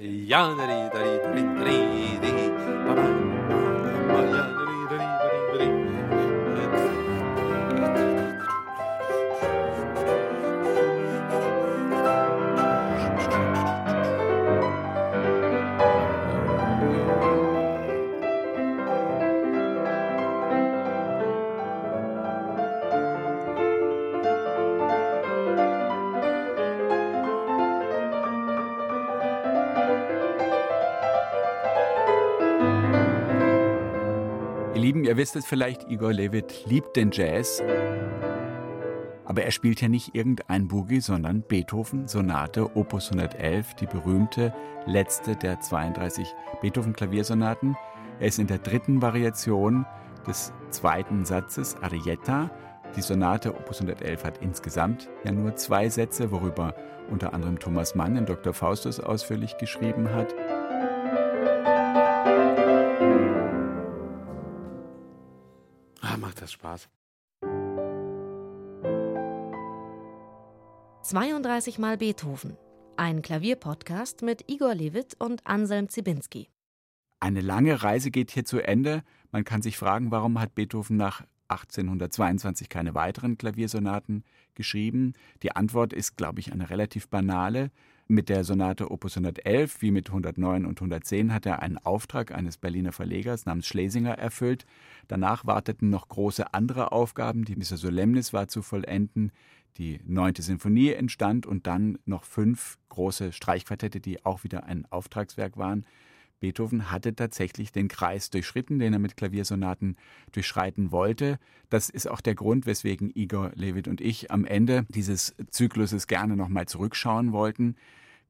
Ja, dari, dari, dari, dari, dari, wisst es vielleicht, Igor Levit liebt den Jazz. Aber er spielt ja nicht irgendein Boogie, sondern Beethoven, Sonate, Opus 111, die berühmte letzte der 32 Beethoven-Klaviersonaten. Er ist in der dritten Variation des zweiten Satzes, Arietta. Die Sonate Opus 111 hat insgesamt ja nur zwei Sätze, worüber unter anderem Thomas Mann in Dr. Faustus ausführlich geschrieben hat. Das Spaß. 32 Mal Beethoven. Ein Klavierpodcast mit Igor Levit und Anselm Zibinski. Eine lange Reise geht hier zu Ende. Man kann sich fragen, warum hat Beethoven nach 1822 keine weiteren Klaviersonaten geschrieben? Die Antwort ist, glaube ich, eine relativ banale. Mit der Sonate Opus 111 wie mit 109 und 110 hat er einen Auftrag eines Berliner Verlegers namens Schlesinger erfüllt. Danach warteten noch große andere Aufgaben. Die Missa Solemnis war zu vollenden. Die neunte Sinfonie entstand und dann noch fünf große Streichquartette, die auch wieder ein Auftragswerk waren. Beethoven hatte tatsächlich den Kreis durchschritten, den er mit Klaviersonaten durchschreiten wollte. Das ist auch der Grund, weswegen Igor Levit und ich am Ende dieses Zykluses gerne nochmal zurückschauen wollten.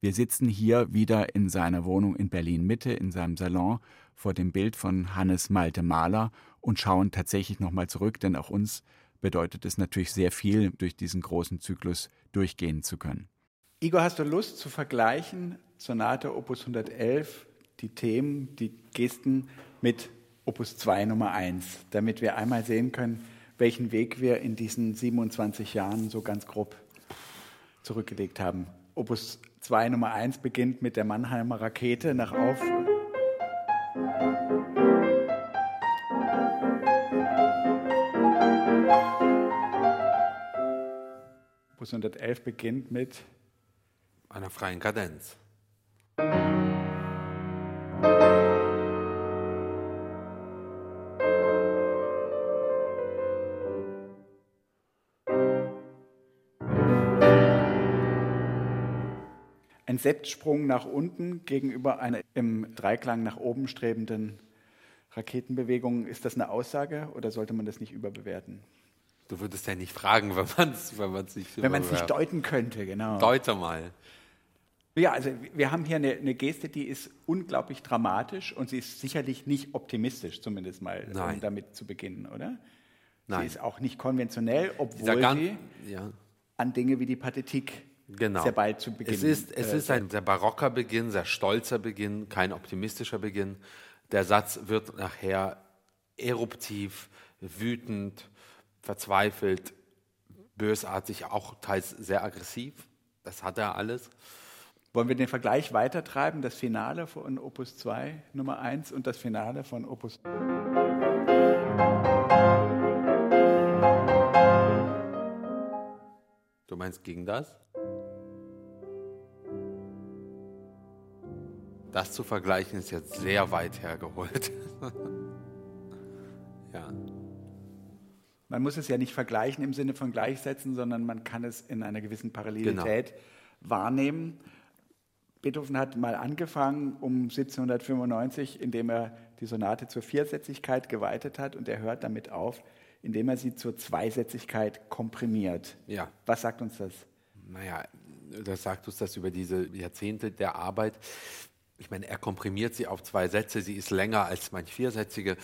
Wir sitzen hier wieder in seiner Wohnung in Berlin Mitte, in seinem Salon, vor dem Bild von Hannes Malte Mahler und schauen tatsächlich nochmal zurück, denn auch uns bedeutet es natürlich sehr viel, durch diesen großen Zyklus durchgehen zu können. Igor, hast du Lust zu vergleichen Sonate Opus 111 die Themen, die Gesten mit Opus 2 Nummer 1, damit wir einmal sehen können, welchen Weg wir in diesen 27 Jahren so ganz grob zurückgelegt haben. Opus 2 Nummer 1 beginnt mit der Mannheimer Rakete nach Auf. Opus 111 beginnt mit Einer freien Kadenz. Septsprung nach unten gegenüber einer im Dreiklang nach oben strebenden Raketenbewegung. Ist das eine Aussage oder sollte man das nicht überbewerten? Du würdest ja nicht fragen, wenn man es wenn man's nicht Wenn man es nicht deuten könnte, genau. Deute mal. Ja, also wir haben hier eine, eine, Geste, die ist unglaublich dramatisch und sie ist sicherlich nicht optimistisch, zumindest mal, um damit zu beginnen, oder? Nein. Sie ist auch nicht konventionell, obwohl sie ja. an Dinge wie die Pathetik Genau. sehr bald zu Beginn Es ist, es äh, ist ein sehr barocker Beginn, sehr stolzer Beginn, kein optimistischer Beginn. Der Satz wird nachher eruptiv, wütend, verzweifelt, bösartig, auch teils sehr aggressiv. Das hat er alles. Wollen wir den Vergleich weitertreiben? Das Finale von Opus 2 Nummer 1 und das Finale von Opus. Du meinst gegen das? Das zu vergleichen ist jetzt sehr weit hergeholt. ja. Man muss es ja nicht vergleichen im Sinne von gleichsetzen, sondern man kann es in einer gewissen Parallelität wahrnehmen. Beethoven hat mal angefangen um 1795, indem er die Sonate zur Viersätzigkeit geweitet hat und er hört damit auf, indem er sie zur Zweisätzigkeit komprimiert. Ja. Was sagt uns das? Naja, das sagt uns das über diese Jahrzehnte der Arbeit. Ich meine, er komprimiert sie auf zwei Sätze, sie ist länger als manch viersätzige.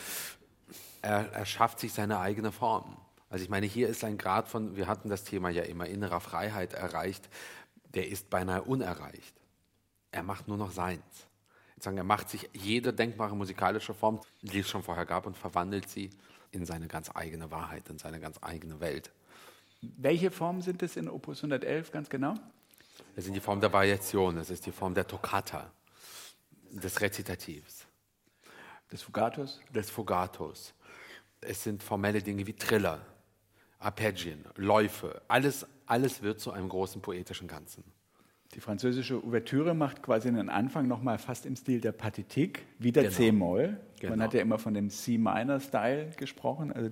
Er, er schafft sich seine eigene Form. Also ich meine, hier ist ein Grad von, wir hatten das Thema ja immer, innerer Freiheit erreicht, der ist beinahe unerreicht. Er macht nur noch seins. Sagen, er macht sich jede denkbare musikalische Form, die es schon vorher gab, und verwandelt sie in seine ganz eigene Wahrheit, in seine ganz eigene Welt. Welche Formen sind es in Opus 111 ganz genau? Es ist die Form der Variation, es ist die Form der Toccata. Des Rezitativs. Des Fugatos? Des Fugatos. Es sind formelle Dinge wie Triller, Arpeggien, Läufe. Alles, alles wird zu einem großen poetischen Ganzen. Die französische Ouvertüre macht quasi einen Anfang nochmal fast im Stil der Partitik, wie der genau. C-Moll. Genau. Man hat ja immer von dem C-Minor-Style gesprochen. Also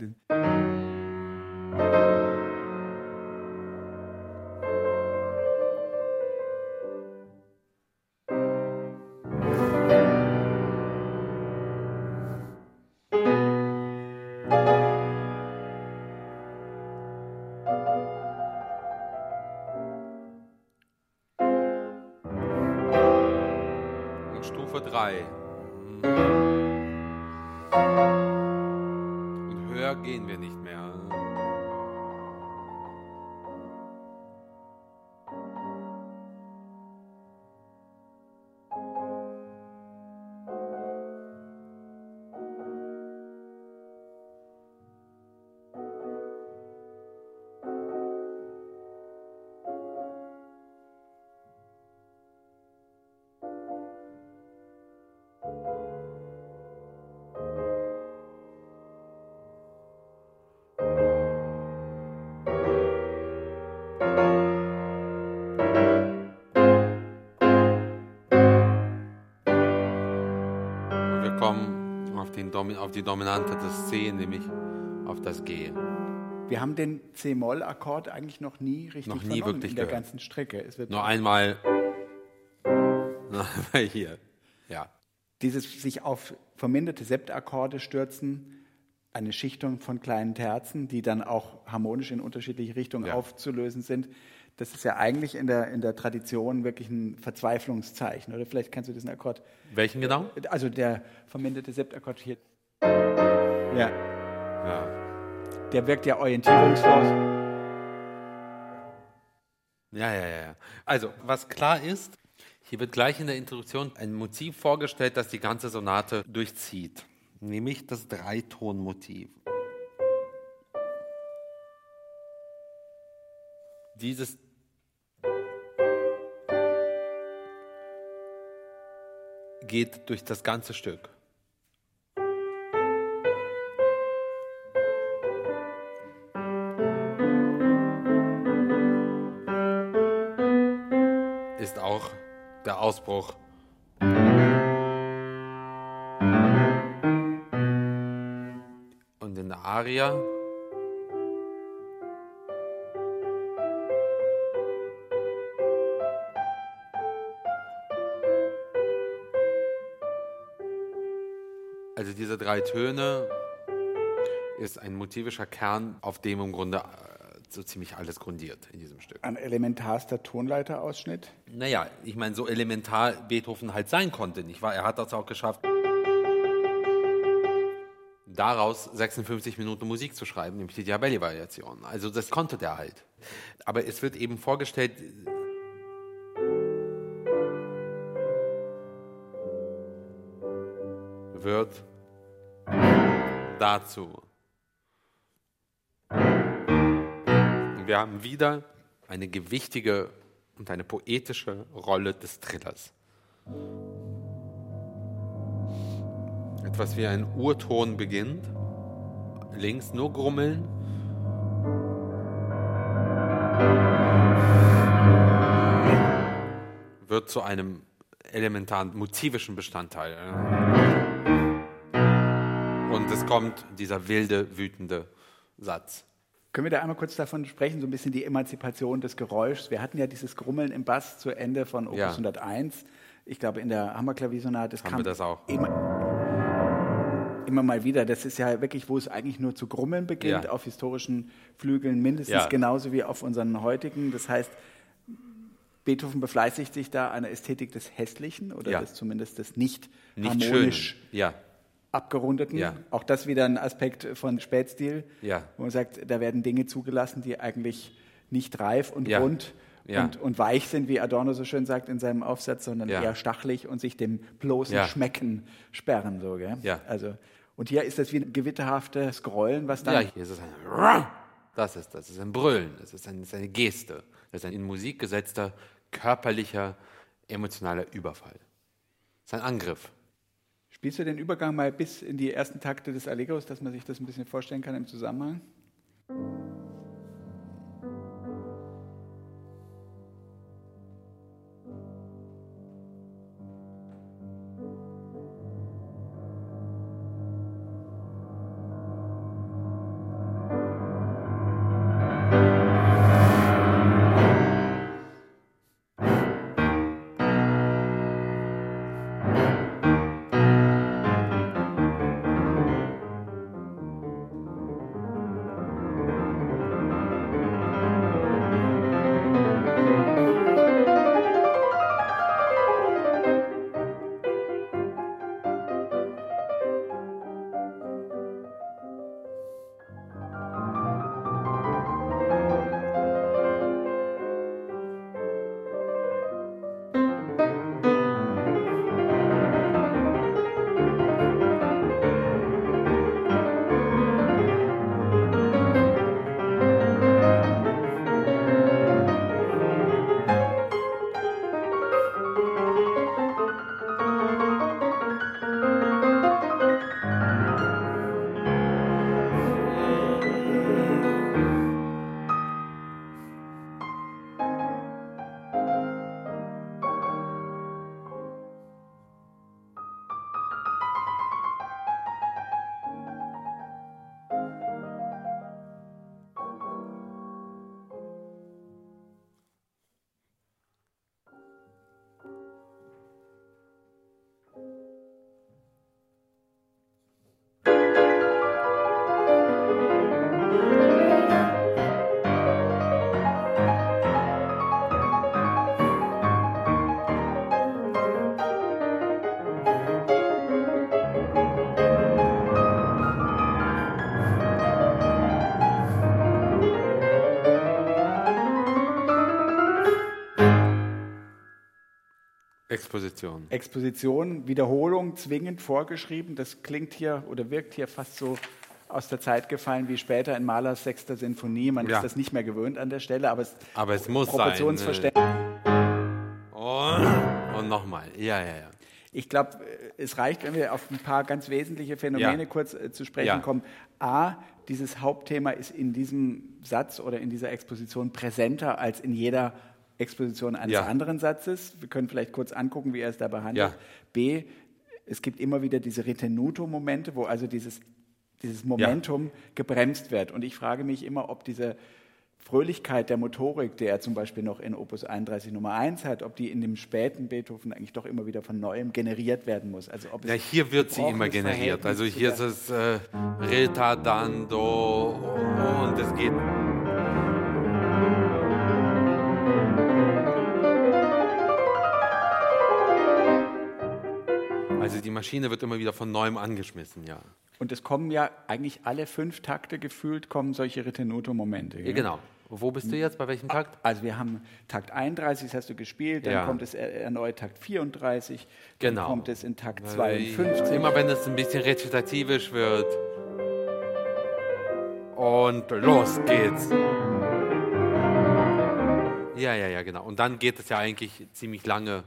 den auf die Dominante des C, nämlich auf das G. Wir haben den C-Moll-Akkord eigentlich noch nie richtig noch nie wirklich in der gehört. ganzen Strecke. Es wird Nur einmal hier, ja. Dieses sich auf verminderte Septakkorde stürzen, eine Schichtung von kleinen Terzen, die dann auch harmonisch in unterschiedliche Richtungen ja. aufzulösen sind, das ist ja eigentlich in der, in der Tradition wirklich ein Verzweiflungszeichen. Oder vielleicht kannst du diesen Akkord. Welchen genau? Also der verminderte Septakkord hier. Ja. ja. Der wirkt ja orientierungslos. Ja, ja, ja. Also, was klar ist, hier wird gleich in der Introduktion ein Motiv vorgestellt, das die ganze Sonate durchzieht, nämlich das Dreitonmotiv. Dieses geht durch das ganze Stück. Ist auch der Ausbruch. Und in der Aria drei Töne ist ein motivischer Kern, auf dem im Grunde äh, so ziemlich alles grundiert in diesem Stück. Ein elementarster Tonleiterausschnitt? Naja, ich meine, so elementar Beethoven halt sein konnte, nicht wahr? Er hat das auch geschafft, daraus 56 Minuten Musik zu schreiben, nämlich die Diabelli-Variation. Also das konnte der halt. Aber es wird eben vorgestellt, dazu. Wir haben wieder eine gewichtige und eine poetische Rolle des Trillers. Etwas wie ein Urton beginnt, links nur Grummeln. Wird zu einem elementaren motivischen Bestandteil. Und es kommt dieser wilde, wütende Satz. Können wir da einmal kurz davon sprechen, so ein bisschen die Emanzipation des Geräuschs? Wir hatten ja dieses Grummeln im Bass zu Ende von Opus ja. 101. Ich glaube, in der Hammerklaviersonate, das Haben kam wir das auch. Immer, immer, mal wieder. Das ist ja wirklich, wo es eigentlich nur zu grummeln beginnt, ja. auf historischen Flügeln mindestens ja. genauso wie auf unseren heutigen. Das heißt, Beethoven befleißigt sich da einer Ästhetik des Hässlichen oder ja. des zumindest des nicht, nicht harmonisch ja abgerundeten. Ja. Auch das wieder ein Aspekt von Spätstil, ja. wo man sagt, da werden Dinge zugelassen, die eigentlich nicht reif und ja. rund und, und, weich sind, wie Adorno so schön sagt in seinem Aufsatz, sondern eher stachelig und sich dem bloßen Schmecken sperren. So? Also, und hier ist das wie ein gewitterhaftes Grollen, was dann. Ja, hier ist es ein. Das ist das, ist ein Brüllen, das ist, ein, das ist eine Geste, das ist ein in Musik gesetzter körperlicher, emotionaler Überfall. sein Angriff. Spielst du den Übergang mal bis in die ersten Takte des Allegros, dass man sich das ein bisschen vorstellen kann im Zusammenhang? Exposition. Exposition, Wiederholung zwingend vorgeschrieben. Das klingt hier oder wirkt hier fast so aus der Zeit gefallen wie später in Mahlers sechster Sinfonie. Man ja. ist das nicht mehr gewöhnt an der Stelle, aber es, aber es muss Proportionsverständnis. Sein. Und, und nochmal. Ja, ja, ja. Ich glaube, es reicht, wenn wir auf ein paar ganz wesentliche Phänomene ja. kurz äh, zu sprechen ja. kommen. A, dieses Hauptthema ist in diesem Satz oder in dieser Exposition präsenter als in jeder Exposition eines ja. anderen Satzes. Wir können vielleicht kurz angucken, wie er es da behandelt. Ja. B, es gibt immer wieder diese Retenuto-Momente, wo also dieses, dieses Momentum ja. gebremst wird. Und ich frage mich immer, ob diese Fröhlichkeit der Motorik, der er zum Beispiel noch in Opus 31 Nummer 1 hat, ob die in dem späten Beethoven eigentlich doch immer wieder von neuem generiert werden muss. Also ob ja, hier wird sie immer generiert. Also hier ist es äh, retardando und es geht Maschine wird immer wieder von neuem angeschmissen, ja. Und es kommen ja eigentlich alle fünf Takte gefühlt, kommen solche Ritenuto-Momente. Ja, genau. Wo bist du jetzt? Bei welchem Takt? Also wir haben Takt 31, das hast du gespielt, dann ja. kommt es erneut Takt 34, genau. dann kommt es in Takt 52. Immer wenn es ein bisschen rezitativisch wird. Und los geht's. Ja, ja, ja, genau. Und dann geht es ja eigentlich ziemlich lange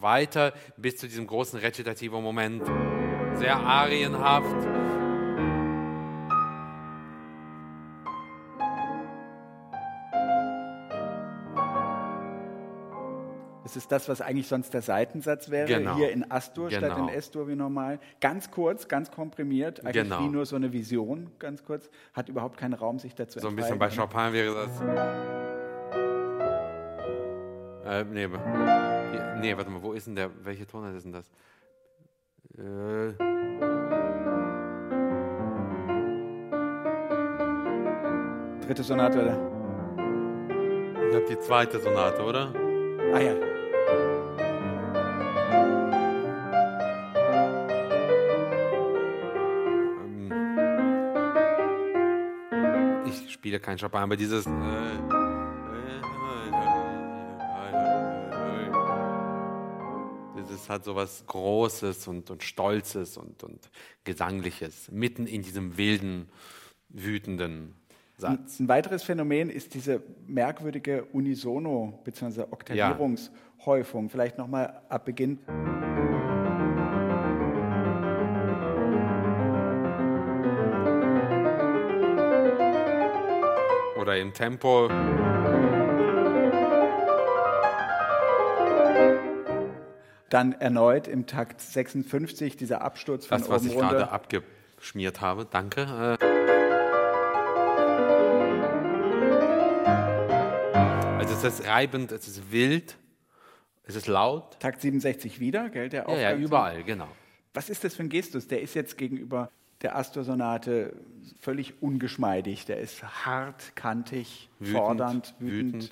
weiter bis zu diesem großen rezitativen Moment. Sehr arienhaft. Das ist das, was eigentlich sonst der Seitensatz wäre. Genau. Hier in Astur genau. statt in S-Dur wie normal. Ganz kurz, ganz komprimiert. Eigentlich genau. wie nur so eine Vision, ganz kurz. Hat überhaupt keinen Raum, sich dazu So ein bisschen bei Chopin wäre das. Äh, nee, nee, warte mal, wo ist denn der? Welche Tonart ist denn das? Äh. Dritte Sonate, oder? Ich glaube die zweite Sonate, oder? Ah ja. Ähm. Ich spiele kein Chopin, aber dieses. Äh Gottes hat sowas Großes und, und Stolzes und, und Gesangliches, mitten in diesem wilden, wütenden Satz. Ein, ein weiteres Phänomen ist diese merkwürdige Unisono- bzw. Oktavierungshäufung. Ja. Vielleicht nochmal ab Beginn. Oder im Tempo. Dann erneut im Takt 56 dieser Absturz von Das, was ich runter. gerade abgeschmiert habe. Danke. Äh, Also es ist reibend, es ist wild, es ist laut. Takt 67 wieder, gell, der Ja, ja, Aufgang. überall, genau. Was ist das für ein Gestus? Der ist jetzt gegenüber der Astor-Sonate völlig ungeschmeidig. Der ist hart, kantig, Wütend, fordernd, wütend. wütend.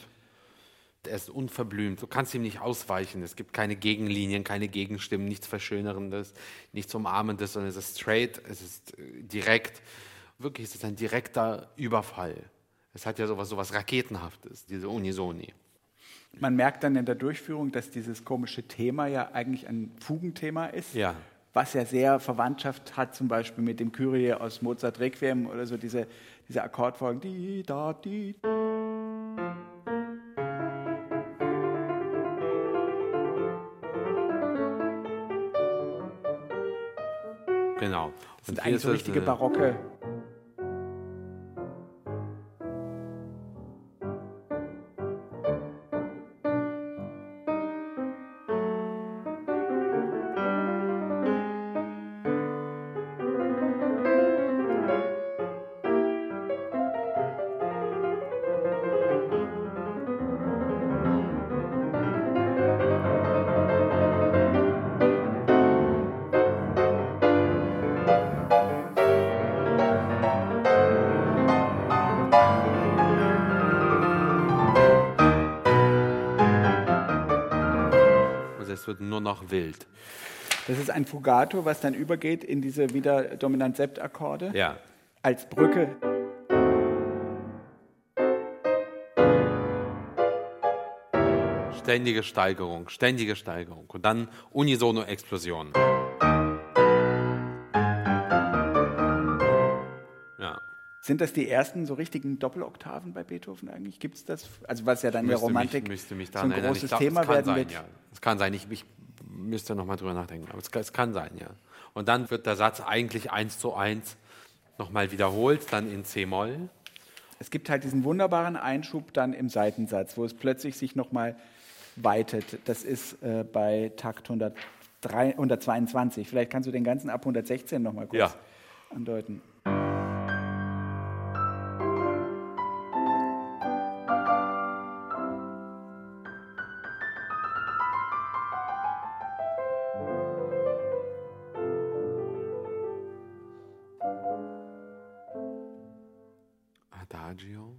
Er ist unverblümt. Du kannst ihm nicht ausweichen. Es gibt keine Gegenlinien, keine Gegenstimmen, nichts Verschönerndes, nichts Umarmendes, sondern es ist straight, es ist äh, direkt. Wirklich, es ist ein direkter Überfall. Es hat ja sowas, sowas Raketenhaftes, diese Unisoni. Man merkt dann in der Durchführung, dass dieses komische Thema ja eigentlich ein Fugenthema ist. Ja. Was ja sehr Verwandtschaft hat, zum Beispiel mit dem Kyrie aus Mozart Requiem oder so, diese, diese Akkordfolgen. Die, da, die. Genau. Sind eigentlich so richtige äh, barocke. Es wird nur noch wild. Das ist ein Fugato, was dann übergeht in diese wieder dominant Septakkorde Ja. als Brücke. Ständige Steigerung, ständige Steigerung. Und dann Unisono-Explosion. Sind das die ersten so richtigen Doppeloktaven bei Beethoven eigentlich? Gibt es das? Also was ja dann der Romantik mich, müsste mich so ein erinnern. großes glaub, Thema werden sein, wird. Ja. Es kann sein, ich, ich müsste noch mal drüber nachdenken. Aber es kann, es kann sein, ja. Und dann wird der Satz eigentlich eins zu eins nochmal wiederholt, dann in C-Moll. Es gibt halt diesen wunderbaren Einschub dann im Seitensatz, wo es plötzlich sich nochmal weitet. Das ist äh, bei Takt 103, 122. Vielleicht kannst du den ganzen ab 116 nochmal kurz Ja. andeuten. Adagio.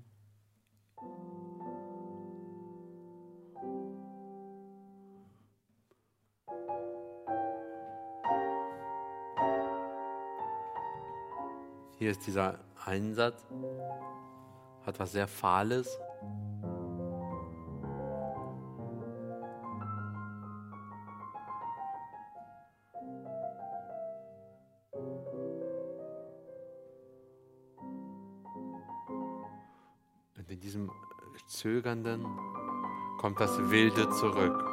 Hier ist dieser Einsatz, hat was sehr Fahles. Zögernden kommt das Wilde zurück.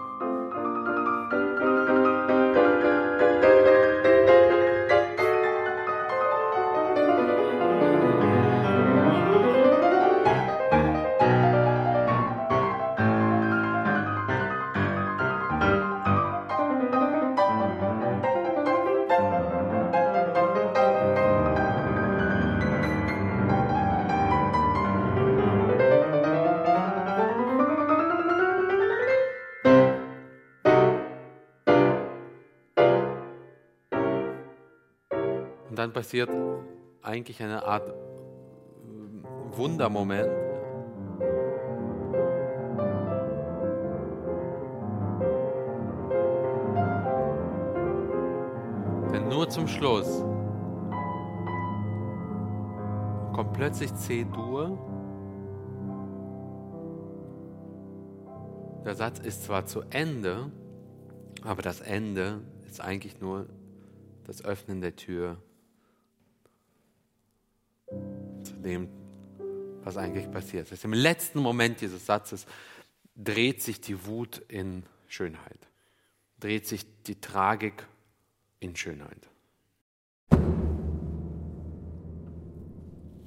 Dann passiert eigentlich eine Art Wundermoment. Denn nur zum Schluss kommt plötzlich C-Dur. Der Satz ist zwar zu Ende, aber das Ende ist eigentlich nur das Öffnen der Tür dem, was eigentlich passiert ist. Im letzten Moment dieses Satzes dreht sich die Wut in Schönheit, dreht sich die Tragik in Schönheit.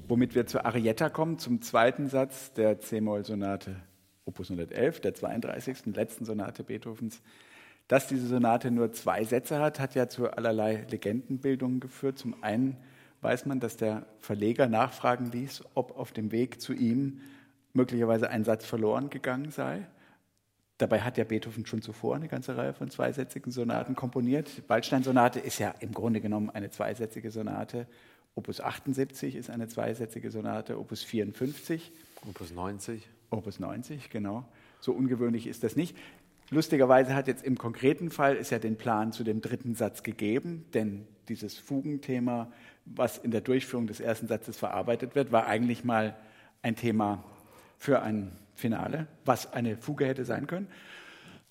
Womit wir zur Arietta kommen, zum zweiten Satz der C-Moll-Sonate Opus 111, der 32. letzten Sonate Beethovens. Dass diese Sonate nur zwei Sätze hat, hat ja zu allerlei Legendenbildungen geführt. Zum einen weiß man, dass der Verleger nachfragen ließ, ob auf dem Weg zu ihm möglicherweise ein Satz verloren gegangen sei. Dabei hat ja Beethoven schon zuvor eine ganze Reihe von zweisätzigen Sonaten komponiert. Die Waldstein-Sonate ist ja im Grunde genommen eine zweisätzige Sonate. Opus 78 ist eine zweisätzige Sonate, Opus 54. Opus 90. Opus 90, genau. So ungewöhnlich ist das nicht. Lustigerweise hat jetzt im konkreten Fall es ja den Plan zu dem dritten Satz gegeben, denn dieses Fugenthema, was in der Durchführung des ersten Satzes verarbeitet wird, war eigentlich mal ein Thema für ein Finale, was eine Fuge hätte sein können.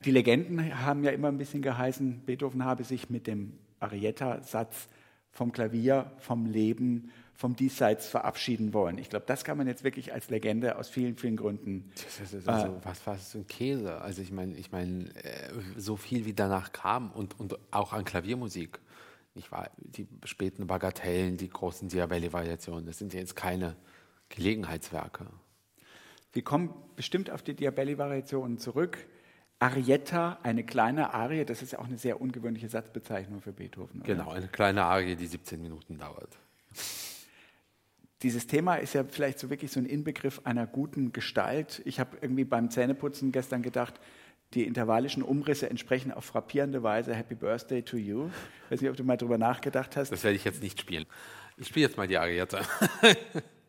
Die Legenden haben ja immer ein bisschen geheißen, Beethoven habe sich mit dem Arietta-Satz vom Klavier, vom Leben, vom Diesseits verabschieden wollen. Ich glaube, das kann man jetzt wirklich als Legende aus vielen, vielen Gründen. Das ist also, äh, was war das für ein Käse? Also ich meine, ich meine, äh, so viel wie danach kam und, und auch an Klaviermusik. Ich war die späten Bagatellen, die großen Diabelli-Variationen, das sind ja jetzt keine Gelegenheitswerke. Wir kommen bestimmt auf die Diabelli-Variationen zurück. Arietta, eine kleine Arie, das ist ja auch eine sehr ungewöhnliche Satzbezeichnung für Beethoven. Oder? Genau, eine kleine Arie, die 17 Minuten dauert. Dieses Thema ist ja vielleicht so wirklich so ein Inbegriff einer guten Gestalt. Ich habe irgendwie beim Zähneputzen gestern gedacht, die intervallischen Umrisse entsprechen auf frappierende Weise Happy Birthday to You. Ich weiß nicht, ob du mal darüber nachgedacht hast. Das werde ich jetzt nicht spielen. Ich spiele jetzt mal die Arietta.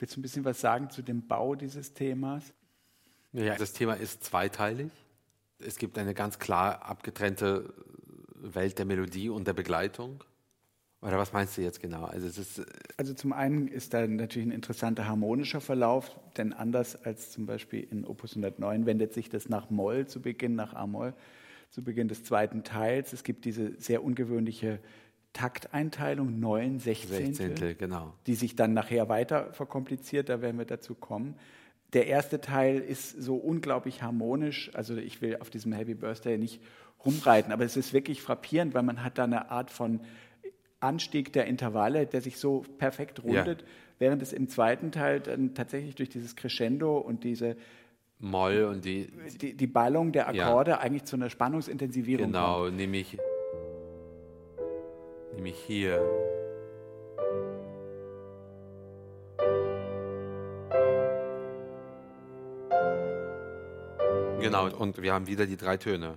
Willst du ein bisschen was sagen zu dem Bau dieses Themas? Ja, das Thema ist zweiteilig. Es gibt eine ganz klar abgetrennte Welt der Melodie und der Begleitung. Oder was meinst du jetzt genau? Also, ist, also, zum einen ist da natürlich ein interessanter harmonischer Verlauf, denn anders als zum Beispiel in Opus 109 wendet sich das nach Moll zu Beginn, nach A-Moll zu Beginn des zweiten Teils. Es gibt diese sehr ungewöhnliche Takteinteilung, neun Sechzehntel, Sechzehntel genau. die sich dann nachher weiter verkompliziert, da werden wir dazu kommen. Der erste Teil ist so unglaublich harmonisch, also ich will auf diesem Happy Birthday nicht rumreiten, aber es ist wirklich frappierend, weil man hat da eine Art von Anstieg der Intervalle, der sich so perfekt rundet, ja. während es im zweiten Teil dann tatsächlich durch dieses Crescendo und diese Moll und die, die, die Ballung der Akkorde ja. eigentlich zu einer Spannungsintensivierung genau, kommt. Genau, nämlich nämlich hier. Genau, und wir haben wieder die drei Töne.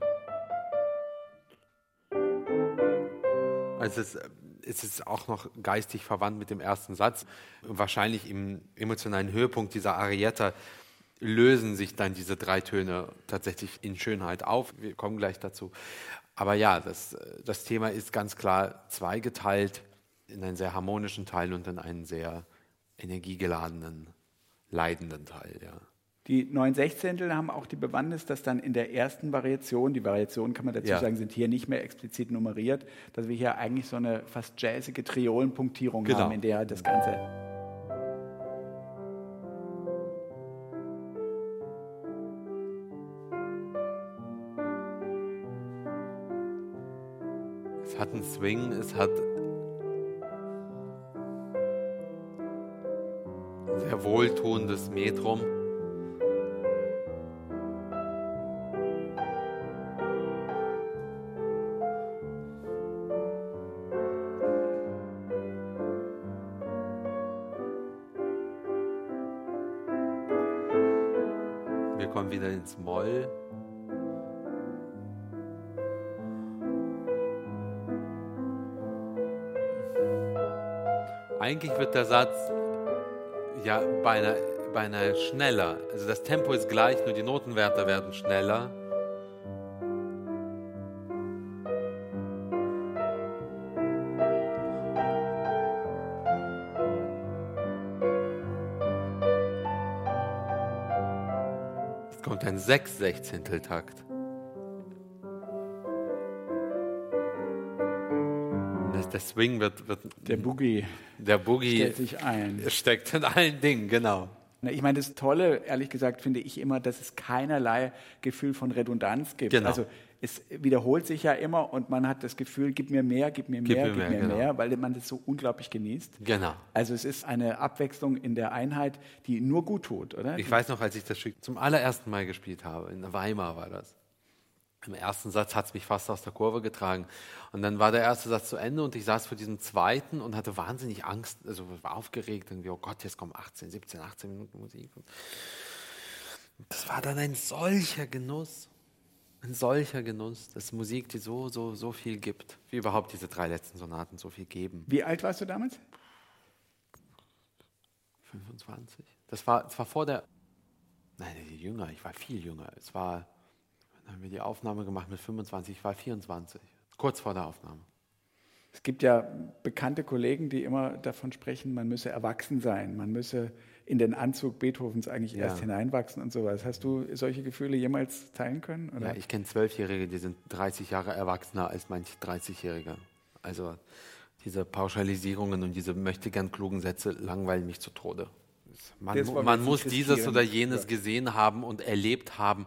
Also es, es ist auch noch geistig verwandt mit dem ersten Satz. Wahrscheinlich im emotionalen Höhepunkt dieser Arietta lösen sich dann diese drei Töne tatsächlich in Schönheit auf. Wir kommen gleich dazu. Aber ja, das, das Thema ist ganz klar zweigeteilt in einen sehr harmonischen Teil und in einen sehr energiegeladenen, leidenden Teil. Ja. Die neun Sechzehntel haben auch die Bewandtnis, dass dann in der ersten Variation, die Variationen kann man dazu ja. sagen, sind hier nicht mehr explizit nummeriert, dass wir hier eigentlich so eine fast jazzige Triolenpunktierung genau. haben, in der das Ganze. Hat Swing, es hat ein sehr wohltuendes Metrum. Wir kommen wieder ins Moll. Eigentlich wird der Satz ja beinahe, beinahe schneller. Also das Tempo ist gleich, nur die Notenwerte werden schneller. Jetzt kommt ein 6 Sechzehnteltakt. Das- Der Swing wird, wird Der Boogie der Boogie stellt sich ein. steckt in allen Dingen, genau. Na, Ich meine, das Tolle, ehrlich gesagt, finde ich immer, dass es keinerlei Gefühl von Redundanz gibt. Genau. Also es wiederholt sich ja immer und man hat das Gefühl, gib mir mehr, gib mir Gib mehr, mir gib mehr, mir genau. mehr, weil man das so unglaublich genießt. Genau. Also es ist eine Abwechslung in der Einheit, die nur gut tut, oder? Ich weiß noch, als ich das Stück zum allerersten Mal gespielt habe, in Weimar war das. Im ersten Satz hat es mich fast aus der Kurve getragen. Und dann war der erste Satz zu Ende und ich saß vor diesem zweiten und hatte wahnsinnig Angst, also war aufgeregt, irgendwie, oh Gott, jetzt kommen 18, 17, 18 Minuten Musik. Das war dann ein solcher Genuss. Ein solcher Genuss. Das ist Musik, die so, so, so viel gibt. Wie überhaupt diese drei letzten Sonaten so viel geben. Wie alt warst du damals? 25. Das war, das war vor der. Nein, jünger, ich war viel jünger. Es war, dann haben wir die Aufnahme gemacht mit 25, ich war 24. Kurz vor der Aufnahme. Es gibt ja bekannte Kollegen, die immer davon sprechen, man müsse erwachsen sein, man müsse in den Anzug Beethovens eigentlich Ja. erst hineinwachsen und sowas. Hast du solche Gefühle jemals teilen können? Oder? Ja, ich kenne Zwölfjährige, die sind 30 Jahre erwachsener als manche 30-Jährige. Also diese Pauschalisierungen und diese möchte gern klugen Sätze langweilen mich zu Tode. Man, man muss dieses oder jenes gesehen haben und erlebt haben.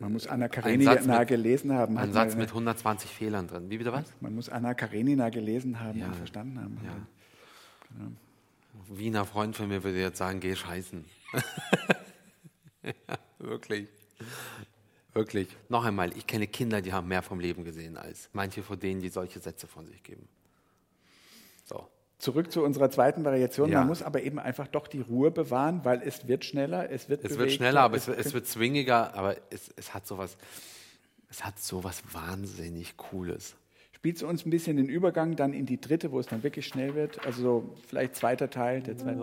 Man muss Anna Ein Karenina mit- gelesen haben. Ein Satz mit 120 Fehlern drin. Wie bitte was? Man muss Anna Karenina gelesen haben Ja. und verstanden haben. Ja. Wiener Freund von mir würde jetzt sagen, geh scheißen. ja, wirklich. Wirklich. Noch einmal, ich kenne Kinder, die haben mehr vom Leben gesehen als manche von denen, die solche Sätze von sich geben. Zurück zu unserer zweiten Variation. Ja. Man muss aber eben einfach doch die Ruhe bewahren, weil es wird schneller, es wird Es wird bewegter, schneller, aber es, wird- es wird swingiger, aber es, es hat sowas, es hat sowas wahnsinnig Cooles. Spielst du uns ein bisschen den Übergang dann in die dritte, wo es dann wirklich schnell wird? Also so vielleicht zweiter Teil, der zweite.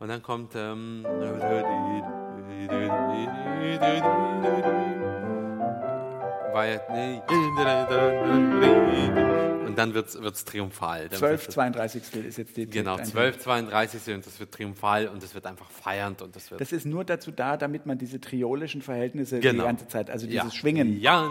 Und dann kommt. Ähm, und dann wird es triumphal. Dann 12, wird's- 32 ist jetzt die Genau, Einheit. 12, 32 und das wird triumphal und das wird einfach feiernd und das wird. Das ist nur dazu da, damit man diese triolischen Verhältnisse Genau. die ganze Zeit, also dieses ja. Schwingen. Ja,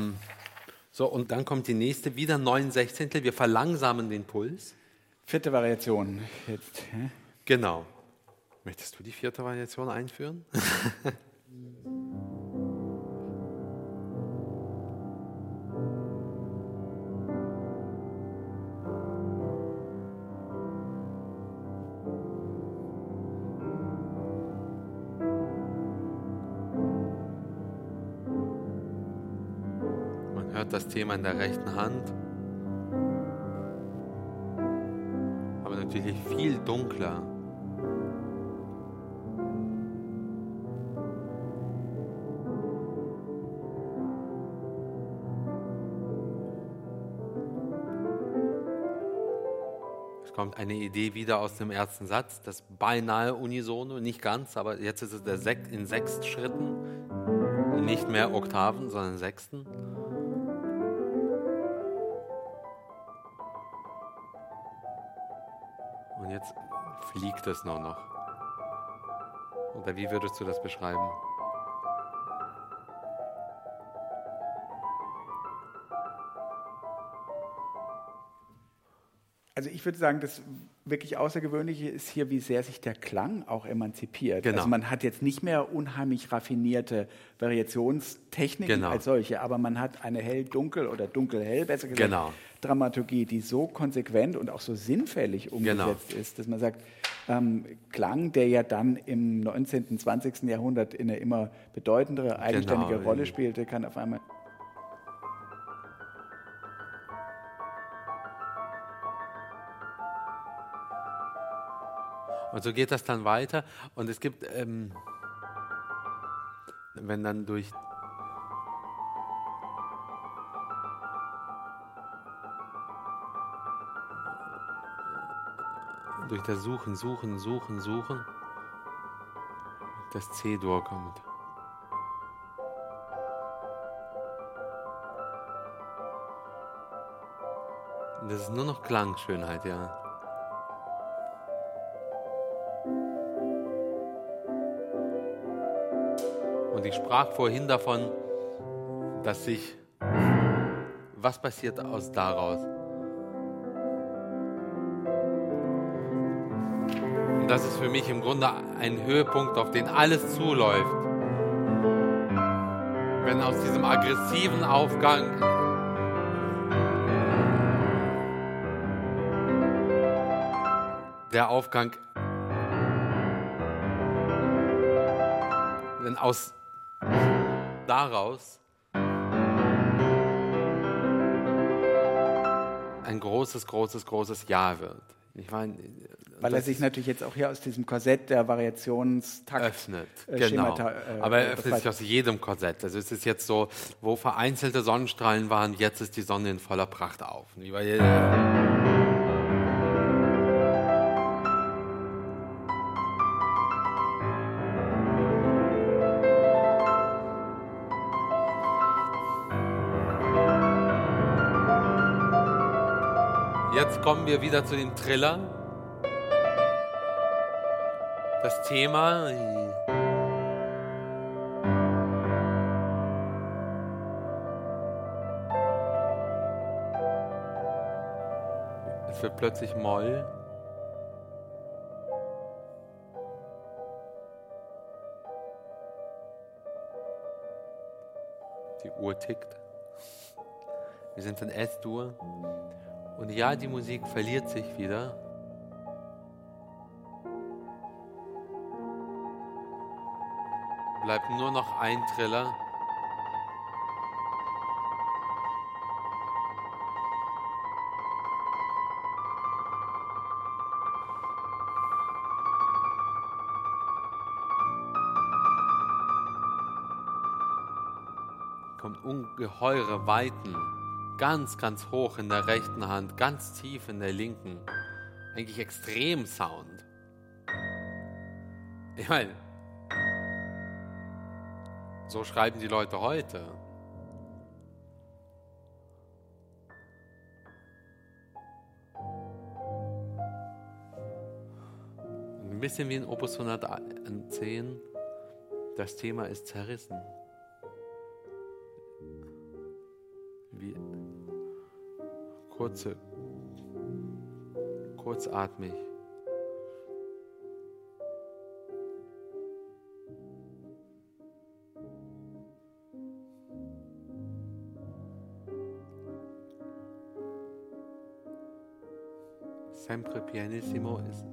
Ähm, so, und dann kommt die nächste, wieder neun Sechzehntel. Wir verlangsamen den Puls. Vierte Variation jetzt. Hä? Genau. Möchtest du die vierte Variation einführen? Thema in der rechten Hand. Aber natürlich viel dunkler. Es kommt eine Idee wieder aus dem ersten Satz, das beinahe unisono, nicht ganz, aber jetzt ist es der Sek in sechs Schritten, nicht mehr Oktaven, sondern Sechsten. Fliegt es nur noch. Oder wie würdest du das beschreiben? Also ich würde sagen, das wirklich Außergewöhnliche ist hier, wie sehr sich der Klang auch emanzipiert. Genau. Also man hat jetzt nicht mehr unheimlich raffinierte Variationstechniken Genau. als solche, aber man hat eine hell-dunkel oder dunkel-hell, besser gesagt, Genau. Dramaturgie, die so konsequent und auch so sinnfällig umgesetzt ist, dass man sagt, ähm, Klang, der ja dann im 19., 20. Jahrhundert eine immer bedeutendere, eigenständige Genau. Rolle spielte, kann auf einmal Und so geht das dann weiter. Und es gibt, ähm, wenn dann durch durch das Suchen, Suchen, Suchen, Suchen das C-Dur kommt. Das ist nur noch Klangschönheit, ja. Und ich sprach vorhin davon, dass sich, was passiert aus daraus? Das ist für mich im Grunde ein Höhepunkt, auf den alles zuläuft. Wenn aus diesem aggressiven Aufgang der Aufgang, wenn aus daraus ein großes, großes, großes Ja wird. Ich meine, Weil er sich natürlich jetzt auch hier aus diesem Korsett der Variationstakt öffnet. äh, Genau. Schemata, äh, Aber er öffnet sich aus jedem Korsett. Also es ist jetzt so, wo vereinzelte Sonnenstrahlen waren, jetzt ist die Sonne in voller Pracht auf. Jetzt kommen wir wieder zu dem Triller. Das Thema. Es wird plötzlich Moll. Die Uhr tickt. Wir sind in S-Dur. Und ja, die Musik verliert sich wieder. Bleibt nur noch ein Triller. Kommt ungeheure Weiten ganz, ganz hoch in der rechten Hand, ganz tief in der linken. Eigentlich extrem Sound. Ich meine, so schreiben die Leute heute. Ein bisschen wie in Opus 110, das Thema ist zerrissen. Wie kurze, kurzatmig. Sempre pianissimo ist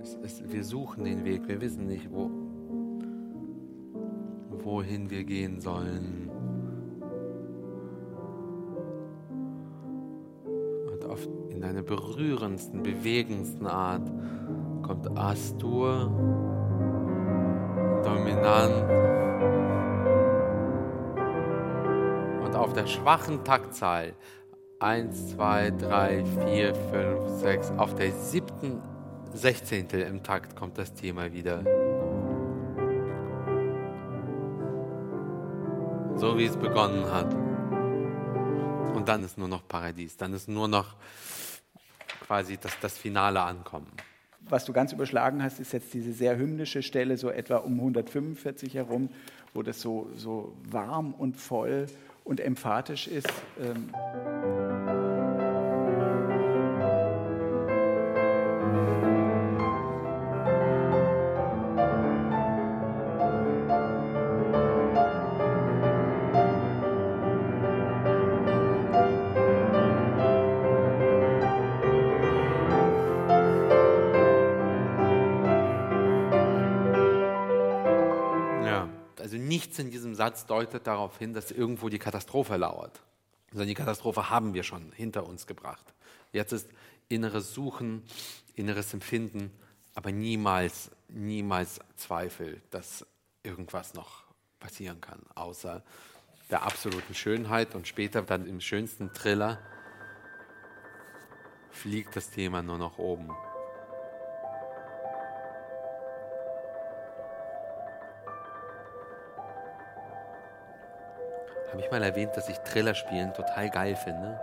es, es, wir suchen den Weg, wir wissen nicht, wo, wohin wir gehen sollen. Und oft in einer berührendsten, bewegendsten Art kommt Astur, dominant. Auf der schwachen Taktzahl 1, 2, 3, 4, 5, 6, auf der siebten Sechzehntel im Takt kommt das Thema wieder. So wie es begonnen hat. Und dann ist nur noch Paradies. Dann ist nur noch quasi das, das finale Ankommen. Was du ganz überschlagen hast, ist jetzt diese sehr hymnische Stelle, so etwa um 145 herum, wo das so, so warm und voll und emphatisch ist. Ähm Satz deutet darauf hin, dass irgendwo die Katastrophe lauert. Sondern die Katastrophe haben wir schon hinter uns gebracht. Jetzt ist inneres Suchen, inneres Empfinden, aber niemals, niemals Zweifel, dass irgendwas noch passieren kann, außer der absoluten Schönheit und später dann im schönsten Thriller fliegt das Thema nur noch oben. Habe ich mal erwähnt, dass ich Triller spielen total geil finde?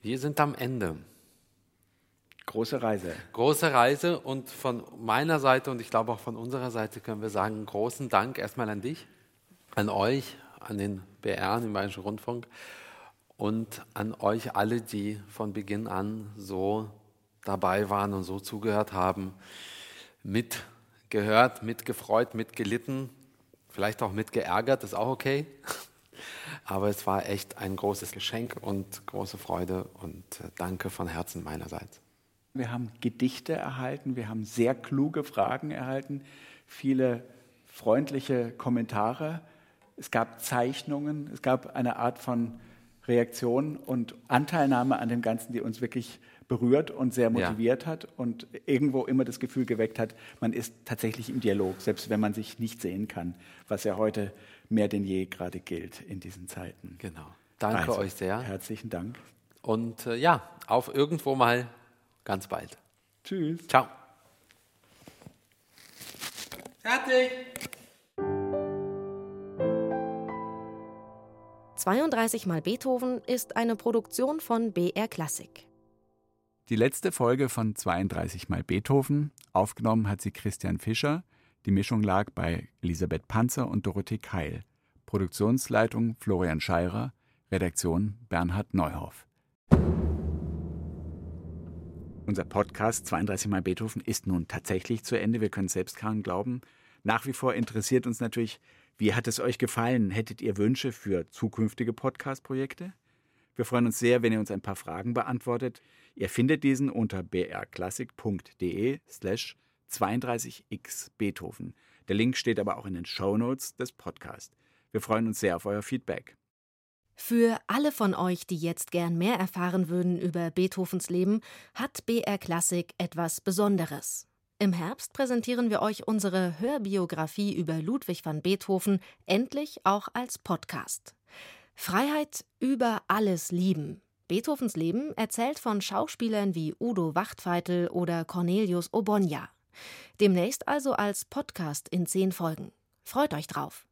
Wir sind am Ende. Große Reise. Große Reise und von meiner Seite und ich glaube auch von unserer Seite können wir sagen, großen Dank erstmal an dich, an euch, an den BR, den Bayerischen Rundfunk und an euch alle, die von Beginn an so dabei waren und so zugehört haben, mitgehört, mitgefreut, mitgelitten, vielleicht auch mitgeärgert, ist auch okay. Aber es war echt ein großes Geschenk und große Freude und äh, danke von Herzen meinerseits. Wir haben Gedichte erhalten, wir haben sehr kluge Fragen erhalten, viele freundliche Kommentare. Es gab Zeichnungen, es gab eine Art von Reaktion und Anteilnahme an dem Ganzen, die uns wirklich berührt und sehr motiviert ja. hat und irgendwo immer das Gefühl geweckt hat, man ist tatsächlich im Dialog, selbst wenn man sich nicht sehen kann, was ja heute mehr denn je gerade gilt in diesen Zeiten. Genau. Danke also, euch sehr. Herzlichen Dank. Und äh, ja, auf irgendwo mal ganz bald. Tschüss. Ciao. Fertig. 32 mal Beethoven ist eine Produktion von BR Klassik. Die letzte Folge von 32 mal Beethoven, aufgenommen hat sie Christian Fischer. Die Mischung lag bei Elisabeth Panzer und Dorothee Keil. Produktionsleitung Florian Scheirer, Redaktion Bernhard Neuhoff. Unser Podcast 32 mal Beethoven ist nun tatsächlich zu Ende. Wir können selbst kaum glauben. Nach wie vor interessiert uns natürlich, wie hat es euch gefallen? Hättet ihr Wünsche für zukünftige Podcast-Projekte? Wir freuen uns sehr, wenn ihr uns ein paar Fragen beantwortet. Ihr findet diesen unter brklassik.de slash 32x Beethoven. Der Link steht aber auch in den Show Notes des Podcasts. Wir freuen uns sehr auf euer Feedback. Für alle von euch, die jetzt gern mehr erfahren würden über Beethovens Leben, hat BR Klassik etwas Besonderes. Im Herbst präsentieren wir euch unsere Hörbiografie über Ludwig van Beethoven endlich auch als Podcast. Freiheit über alles lieben. Beethovens Leben erzählt von Schauspielern wie Udo Wachtfeitel oder Cornelius Obonja. Demnächst also als Podcast in zehn Folgen. Freut euch drauf.